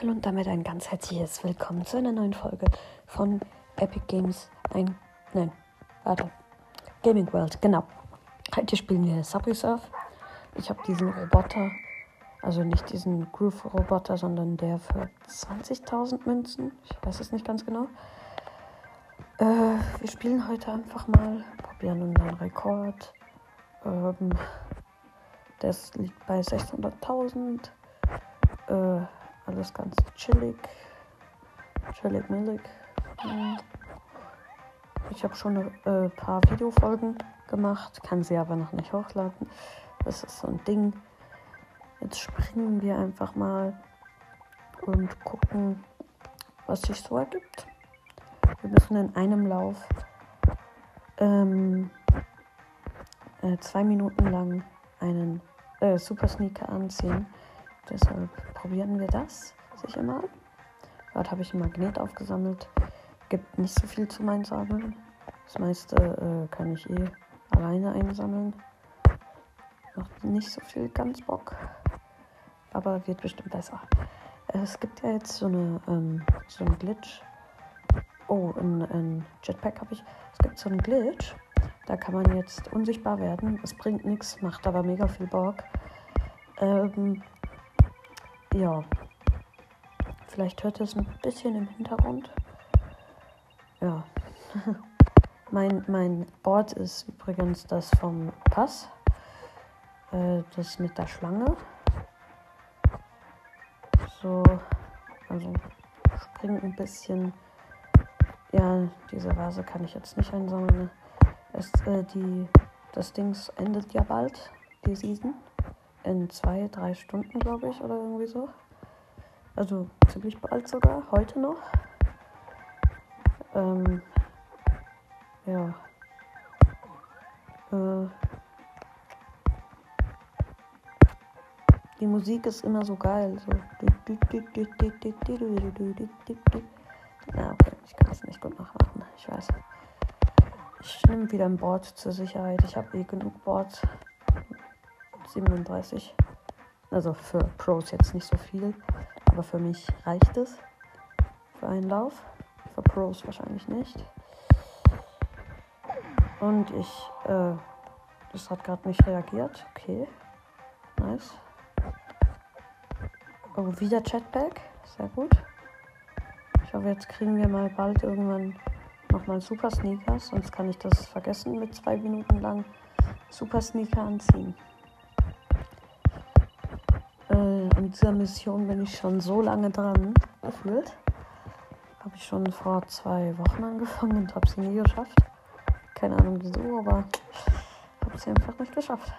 Hallo und damit ein ganz herzliches Willkommen zu einer neuen Folge von Epic Games. Ein, nein, warte, Gaming World, genau. Heute spielen wir Subway Surf. Ich habe diesen Roboter, also nicht diesen Groove-Roboter, sondern der für 20.000 Münzen. Ich weiß es nicht ganz genau. Äh, wir spielen heute einfach mal, probieren unseren Rekord. Ähm, das liegt bei 600.000. Äh, alles ganz chillig. Chillig, millig. Hm. Ich habe schon ein äh, paar Videofolgen gemacht, kann sie aber noch nicht hochladen. Das ist so ein Ding. Jetzt springen wir einfach mal und gucken, was sich so ergibt. Wir müssen in einem Lauf ähm, äh, zwei Minuten lang einen äh, Super Sneaker anziehen. Deshalb probieren wir das sicher mal. Dort habe ich ein Magnet aufgesammelt. Gibt nicht so viel zu meinen Sammeln. Das meiste äh, kann ich eh alleine einsammeln. Macht nicht so viel ganz Bock. Aber wird bestimmt besser. Es gibt ja jetzt so eine ähm, so einen Glitch. Oh, ein, ein Jetpack habe ich. Es gibt so einen Glitch. Da kann man jetzt unsichtbar werden. Es bringt nichts, macht aber mega viel Bock. Ähm, ja. Vielleicht hört es ein bisschen im Hintergrund. Ja. mein, mein Board ist übrigens das vom Pass. Äh, das mit der Schlange. So. Also springt ein bisschen. Ja, diese Vase kann ich jetzt nicht einsammeln. Es, äh, die, das Ding endet ja bald, die Season in zwei, drei Stunden, glaube ich, oder irgendwie so. Also ziemlich bald sogar, heute noch. Ähm, ja. Äh, die Musik ist immer so geil. So. Na, okay, ich kann es nicht gut nachmachen. Ich weiß. Ich nehme wieder ein Board zur Sicherheit. Ich habe eh genug Boards. 37. Also für Pros jetzt nicht so viel, aber für mich reicht es für einen Lauf. Für Pros wahrscheinlich nicht. Und ich, äh, das hat gerade nicht reagiert. Okay. Nice. Oh, wieder Chatback. Sehr gut. Ich hoffe, jetzt kriegen wir mal bald irgendwann nochmal Super Sneakers, sonst kann ich das vergessen mit zwei Minuten lang Super Sneaker anziehen an dieser Mission bin ich schon so lange dran gefühlt. Habe ich schon vor zwei Wochen angefangen und habe sie nie geschafft. Keine Ahnung wieso, aber habe sie einfach nicht geschafft.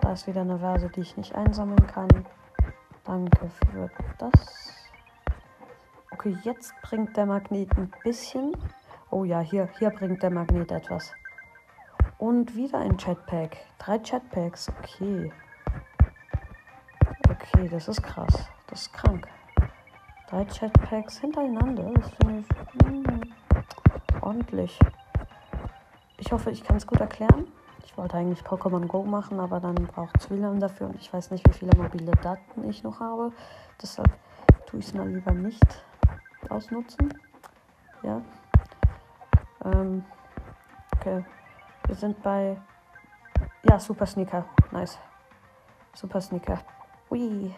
Da ist wieder eine Verse, die ich nicht einsammeln kann. Danke für das. Okay, jetzt bringt der Magnet ein bisschen. Oh ja, hier, hier bringt der Magnet etwas. Und wieder ein Chatpack. Drei Chatpacks, okay. Okay, das ist krass. Das ist krank. Drei Chatpacks hintereinander. Das finde ich mh, ordentlich. Ich hoffe, ich kann es gut erklären. Ich wollte eigentlich Pokémon Go machen, aber dann braucht es WLAN dafür und ich weiß nicht, wie viele mobile Daten ich noch habe. Deshalb tue ich es mal lieber nicht ausnutzen. Ja. Ähm, okay. Wir sind bei. Ja, Super Sneaker. Nice. Super Sneaker. Ui.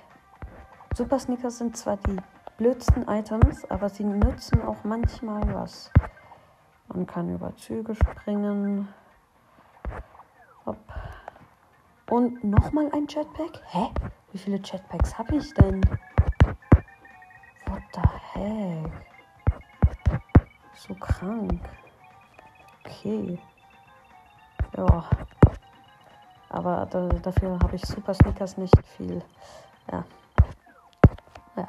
Super Sneakers sind zwar die blödsten Items, aber sie nützen auch manchmal was. Man kann über Züge springen. Hopp. Und nochmal ein Jetpack? Hä? Wie viele Jetpacks habe ich denn? What the heck? So krank. Okay. Ja. Aber da, dafür habe ich Super Sneakers nicht viel. Ja. Ja.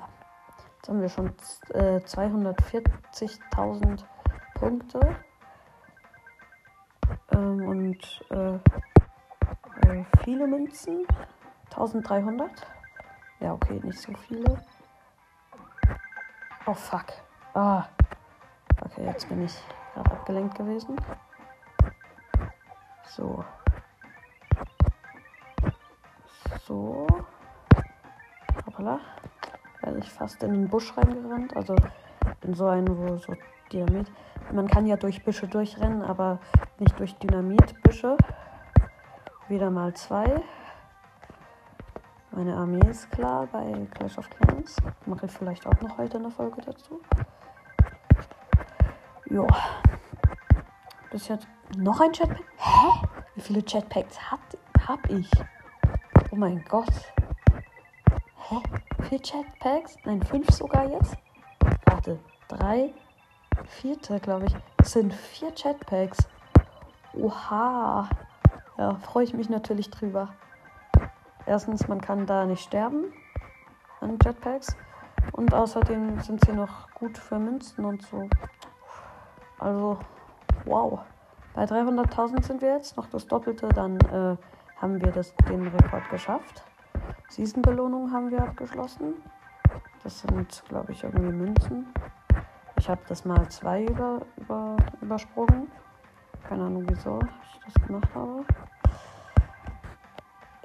Jetzt haben wir schon äh, 240.000 Punkte. Ähm, und äh, äh, viele Münzen. 1300. Ja, okay, nicht so viele. Oh, fuck. Ah. Okay, jetzt bin ich gerade abgelenkt gewesen. So. So. Hoppala. wäre ich fast in den Busch reingerannt. Also in so einen, wo so Dynamit. Man kann ja durch Büsche durchrennen, aber nicht durch Dynamitbüsche. Wieder mal zwei. Meine Armee ist klar bei Clash of Clans. Mache ich vielleicht auch noch heute eine Folge dazu. Ja. Bis jetzt noch ein Jetpack. Hä? Wie viele Jetpacks hat, hab ich? Oh mein Gott. Hä? Vier Jetpacks? Nein, fünf sogar jetzt? Warte. Drei. Vierte, glaube ich. Es sind vier Jetpacks. Oha. Ja, freue ich mich natürlich drüber. Erstens, man kann da nicht sterben an Jetpacks. Und außerdem sind sie noch gut für Münzen und so. Also, wow. Bei 300.000 sind wir jetzt, noch das Doppelte, dann äh, haben wir das, den Rekord geschafft. Season-Belohnung haben wir abgeschlossen. Das sind, glaube ich, irgendwie Münzen. Ich habe das mal zwei über, über, übersprungen. Keine Ahnung, wieso ich das gemacht habe.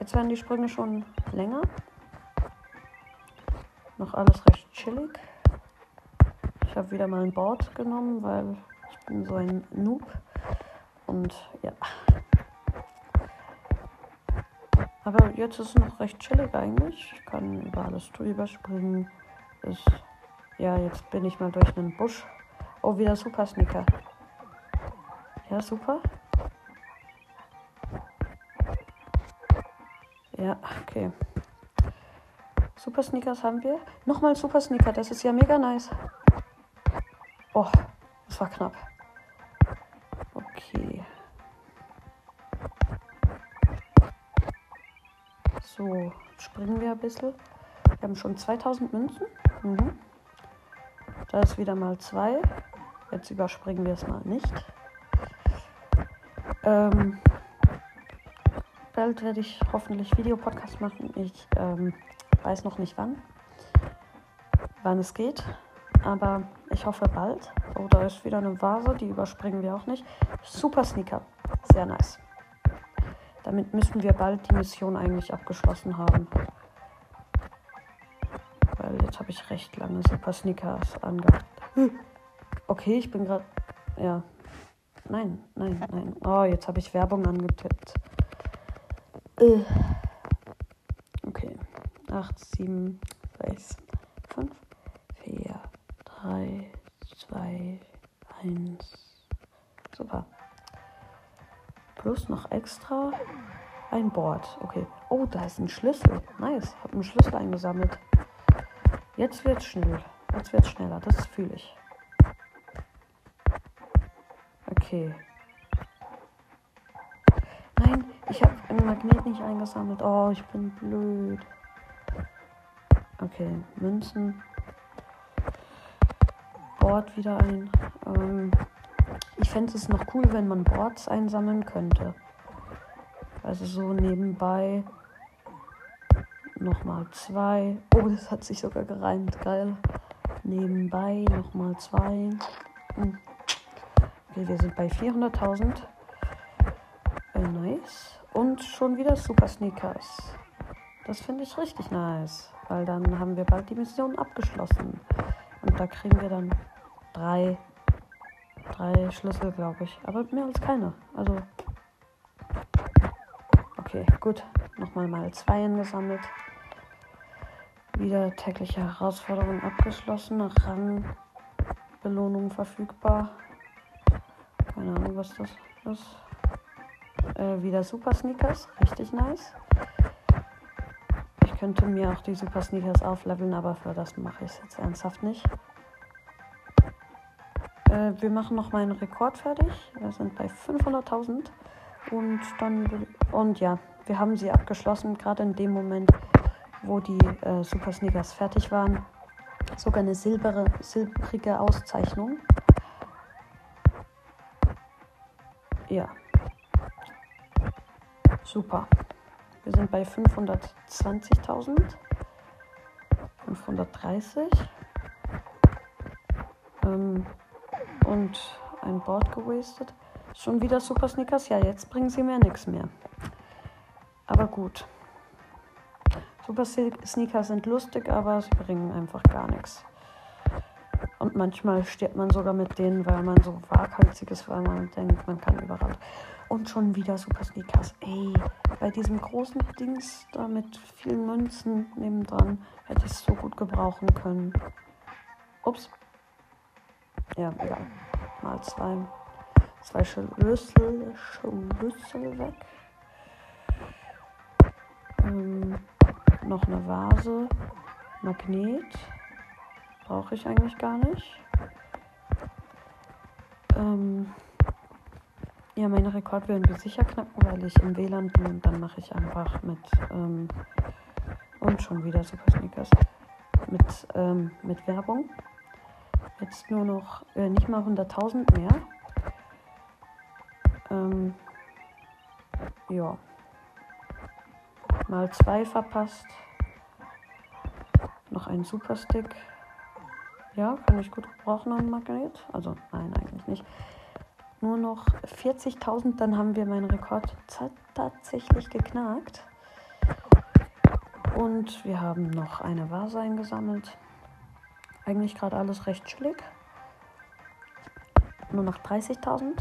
Jetzt werden die Sprünge schon länger. Noch alles recht chillig. Ich habe wieder mal ein Board genommen, weil ich bin so ein Noob. Und ja. Aber jetzt ist es noch recht chillig eigentlich. Ich kann über alles drüber springen. Ist, ja, jetzt bin ich mal durch einen Busch. Oh, wieder Super Sneaker. Ja, super. Ja, okay. Super Sneakers haben wir. Nochmal Super Sneaker, das ist ja mega nice. Oh, das war knapp. So, springen wir ein bisschen. Wir haben schon 2000 Münzen. Mhm. Da ist wieder mal zwei. Jetzt überspringen wir es mal nicht. Ähm, bald werde ich hoffentlich Videopodcast machen. Ich ähm, weiß noch nicht wann, wann es geht, aber ich hoffe bald. Oh, da ist wieder eine Vase, die überspringen wir auch nicht. Super Sneaker, sehr nice. Damit müssten wir bald die Mission eigentlich abgeschlossen haben. Weil jetzt habe ich recht lange Super Sneakers angehabt. Okay, ich bin gerade. Ja. Nein, nein, nein. Oh, jetzt habe ich Werbung angetippt. Äh. Okay. 8, 7, 6, 5, 4, 3, 2, 1. Plus noch extra ein Board. Okay. Oh, da ist ein Schlüssel. Nice. Hab einen Schlüssel eingesammelt. Jetzt wird's schnell. Jetzt wird's schneller. Das fühle ich. Okay. Ich habe einen Magnet nicht eingesammelt. Oh, ich bin blöd. Okay, Münzen. Board wieder ein. Ähm, ich fände es noch cool, wenn man Boards einsammeln könnte. Also so nebenbei nochmal zwei. Oh, das hat sich sogar gereimt. Geil. Nebenbei nochmal zwei. Hm. Okay, wir sind bei 400.000. Äh, nice. Und schon wieder Super Sneakers. Das finde ich richtig nice, weil dann haben wir bald die Mission abgeschlossen. Und da kriegen wir dann drei, drei Schlüssel, glaube ich. Aber mehr als keine. Also. Okay, gut. Nochmal mal zwei gesammelt. Wieder tägliche Herausforderung abgeschlossen. Rangbelohnung verfügbar. Keine Ahnung, was das ist. Äh, wieder Super Sneakers, richtig nice. Ich könnte mir auch die Super Sneakers aufleveln, aber für das mache ich es jetzt ernsthaft nicht. Äh, wir machen noch meinen Rekord fertig. Wir sind bei 500.000. Und dann, und ja, wir haben sie abgeschlossen, gerade in dem Moment, wo die äh, Super Sneakers fertig waren. Sogar eine silbere, silbrige Auszeichnung. Ja. Super. Wir sind bei 520.000. 530. Ähm, und ein Board gewastet. Schon wieder Super Sneakers? Ja, jetzt bringen sie mir nichts mehr. Aber gut. Super Sneaker sind lustig, aber sie bringen einfach gar nichts. Und manchmal stirbt man sogar mit denen, weil man so waghalsig ist, weil man denkt, man kann überall. Und schon wieder Super Sneakers. Ey, bei diesem großen Dings da mit vielen Münzen nebendran hätte ich es so gut gebrauchen können. Ups. Ja, egal. Mal zwei. Zwei Schlüssel, Schlüssel weg. Ähm, noch eine Vase. Magnet. Brauche ich eigentlich gar nicht. Ähm, ja, meine Rekord werden wir sicher knacken, weil ich im WLAN bin und dann mache ich einfach mit ähm, und schon wieder Super Sneakers mit, ähm, mit Werbung. Jetzt nur noch äh, nicht mal 100.000 mehr. Ähm, ja. Mal zwei verpasst. Noch ein Superstick. Ja, kann ich gut gebrauchen am Magnet. Also, nein, eigentlich nicht nur noch 40.000, dann haben wir meinen Rekord tatsächlich geknackt. Und wir haben noch eine Vase eingesammelt. Eigentlich gerade alles recht chillig. Nur noch 30.000.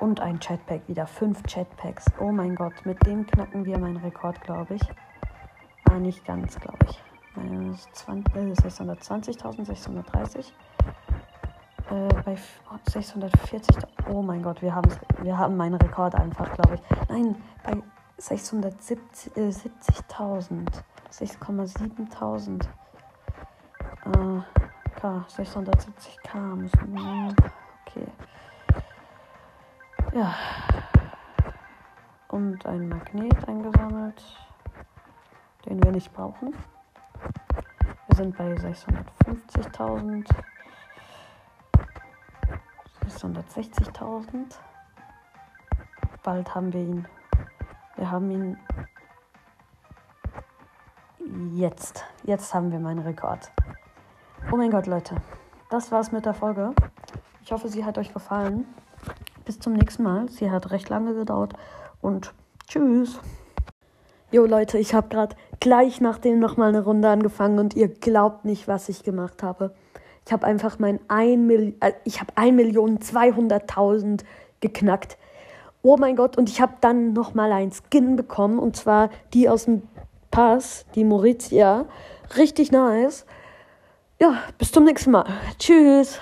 Und ein Chatpack, wieder fünf Chatpacks. Oh mein Gott, mit dem knacken wir meinen Rekord, glaube ich. Ah, nicht ganz, glaube ich. Meine 620.000, 630 äh, bei 640. Oh mein Gott, wir, wir haben meinen Rekord einfach, glaube ich. Nein, bei 670.000. Äh, 6,7000. Äh, K, 670k müssen wir. Okay. Ja. Und ein Magnet eingesammelt, den wir nicht brauchen. Wir sind bei 650.000. 660.000. Bald haben wir ihn. Wir haben ihn jetzt. Jetzt haben wir meinen Rekord. Oh mein Gott, Leute. Das war's mit der Folge. Ich hoffe, sie hat euch gefallen. Bis zum nächsten Mal. Sie hat recht lange gedauert. Und tschüss. Jo Leute, ich habe gerade gleich nach dem nochmal eine Runde angefangen und ihr glaubt nicht, was ich gemacht habe. Ich habe einfach mein 1 Mil äh, ich habe 1 Million 200.000 geknackt. Oh mein Gott, und ich habe dann noch mal ein Skin bekommen und zwar die aus dem Pass, die Maurizia. Richtig nice. Ja, bis zum nächsten Mal. Tschüss.